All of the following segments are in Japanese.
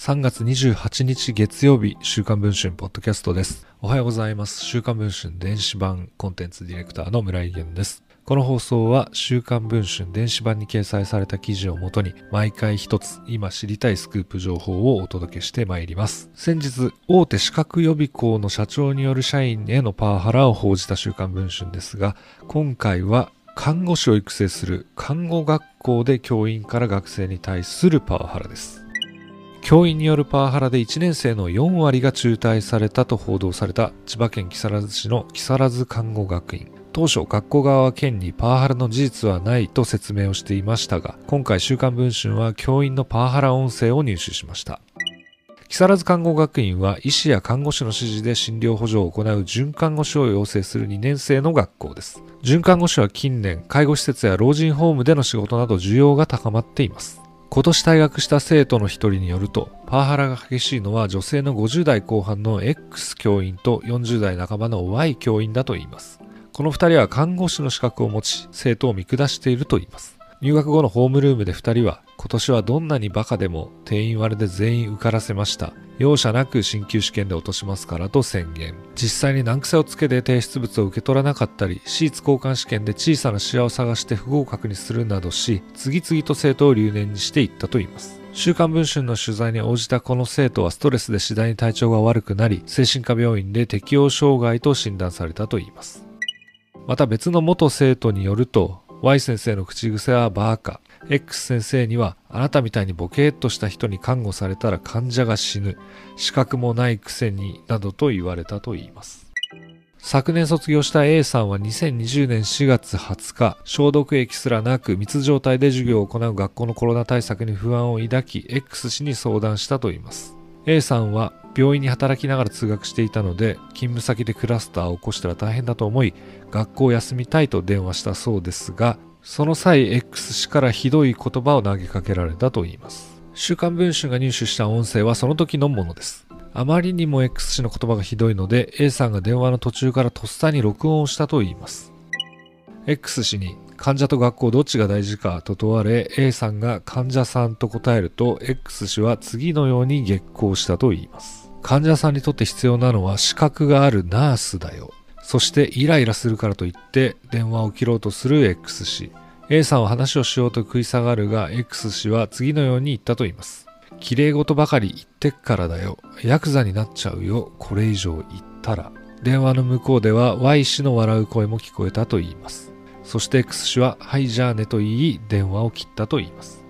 3月28日月曜日、週刊文春ポッドキャストです。おはようございます。週刊文春電子版コンテンツディレクターの村井源です。この放送は週刊文春電子版に掲載された記事をもとに毎回一つ今知りたいスクープ情報をお届けしてまいります。先日大手資格予備校の社長による社員へのパワハラを報じた週刊文春ですが今回は看護師を育成する看護学校で教員から学生に対するパワハラです。教員によるパワハラで1年生の4割が中退されたと報道された千葉県木更津市の木更津看護学院。当初学校側は県にパワハラの事実はないと説明をしていましたが、今回週刊文春は教員のパワハラ音声を入手しました。木更津看護学院は医師や看護師の指示で診療補助を行う准看護師を養成する2年生の学校です。准看護師は近年、介護施設や老人ホームでの仕事など需要が高まっています。今年退学した生徒の一人によると、パワハラが激しいのは女性の50代後半の X 教員と40代半ばの Y 教員だといいます。この二人は看護師の資格を持ち、生徒を見下しているといいます。入学後のホームルームで二人は、今年はどんなにバカでも定員割れで全員受からせました。容赦なく進級試験で落としますからと宣言。実際に難癖をつけて提出物を受け取らなかったり、シーツ交換試験で小さなシワを探して不合格にするなどし、次々と生徒を留年にしていったといいます。週刊文春の取材に応じたこの生徒はストレスで次第に体調が悪くなり、精神科病院で適応障害と診断されたといいます。また別の元生徒によると、Y 先生の口癖はバーカ。X 先生には、あなたみたいにボケーっとした人に看護されたら患者が死ぬ。資格もないくせに、などと言われたと言います。昨年卒業した A さんは2020年4月20日、消毒液すらなく密状態で授業を行う学校のコロナ対策に不安を抱き、X 氏に相談したと言います。A さんは病院に働きながら通学していたので、勤務先でクラスターを起こしたら大変だと思い、学校を休みたいと電話したそうですが、その際 X 氏からひどい言葉を投げかけられたといいます。週刊文春が入手した音声はその時のものです。あまりにも X 氏の言葉がひどいので A さんが電話の途中からとっさに録音をしたと言います。X 氏に患者と学校どっちが大事かと問われ A さんが患者さんと答えると X 氏は次のように激高したと言います。患者さんにとって必要なのは資格があるナースだよ。そしてイライラするからといって電話を切ろうとする X 氏。A さんは話をしようと食い下がるが X 氏は次のように言ったと言います。綺麗事ばかり言ってっからだよ。ヤクザになっちゃうよ。これ以上言ったら。電話の向こうでは Y 氏の笑う声も聞こえたと言います。そして X 氏ははいじゃあねと言い電話を切ったと言います。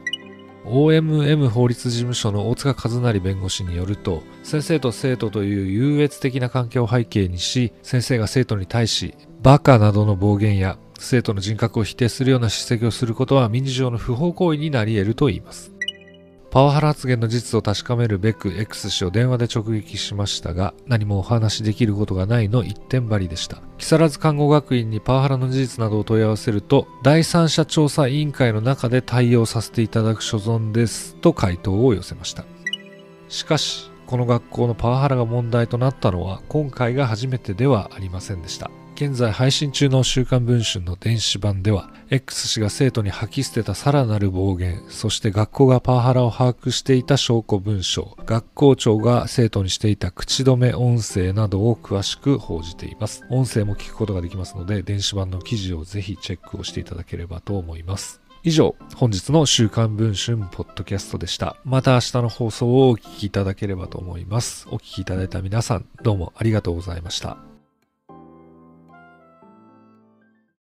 OMM 法律事務所の大塚和成弁護士によると先生と生徒という優越的な関係を背景にし先生が生徒に対しバカなどの暴言や生徒の人格を否定するような叱責をすることは民事上の不法行為になり得ると言いますパワハラ発言の事実を確かめるべく X 氏を電話で直撃しましたが、何もお話しできることがないの一点張りでした。木更津看護学院にパワハラの事実などを問い合わせると、第三者調査委員会の中で対応させていただく所存ですと回答を寄せました。しかし、この学校のパワハラが問題となったのは今回が初めてではありませんでした。現在配信中の週刊文春の電子版では、X 氏が生徒に吐き捨てたさらなる暴言、そして学校がパワハラを把握していた証拠文書、学校長が生徒にしていた口止め音声などを詳しく報じています。音声も聞くことができますので、電子版の記事をぜひチェックをしていただければと思います。以上、本日の週刊文春ポッドキャストでした。また明日の放送をお聞きいただければと思います。お聞きいただいた皆さん、どうもありがとうございました。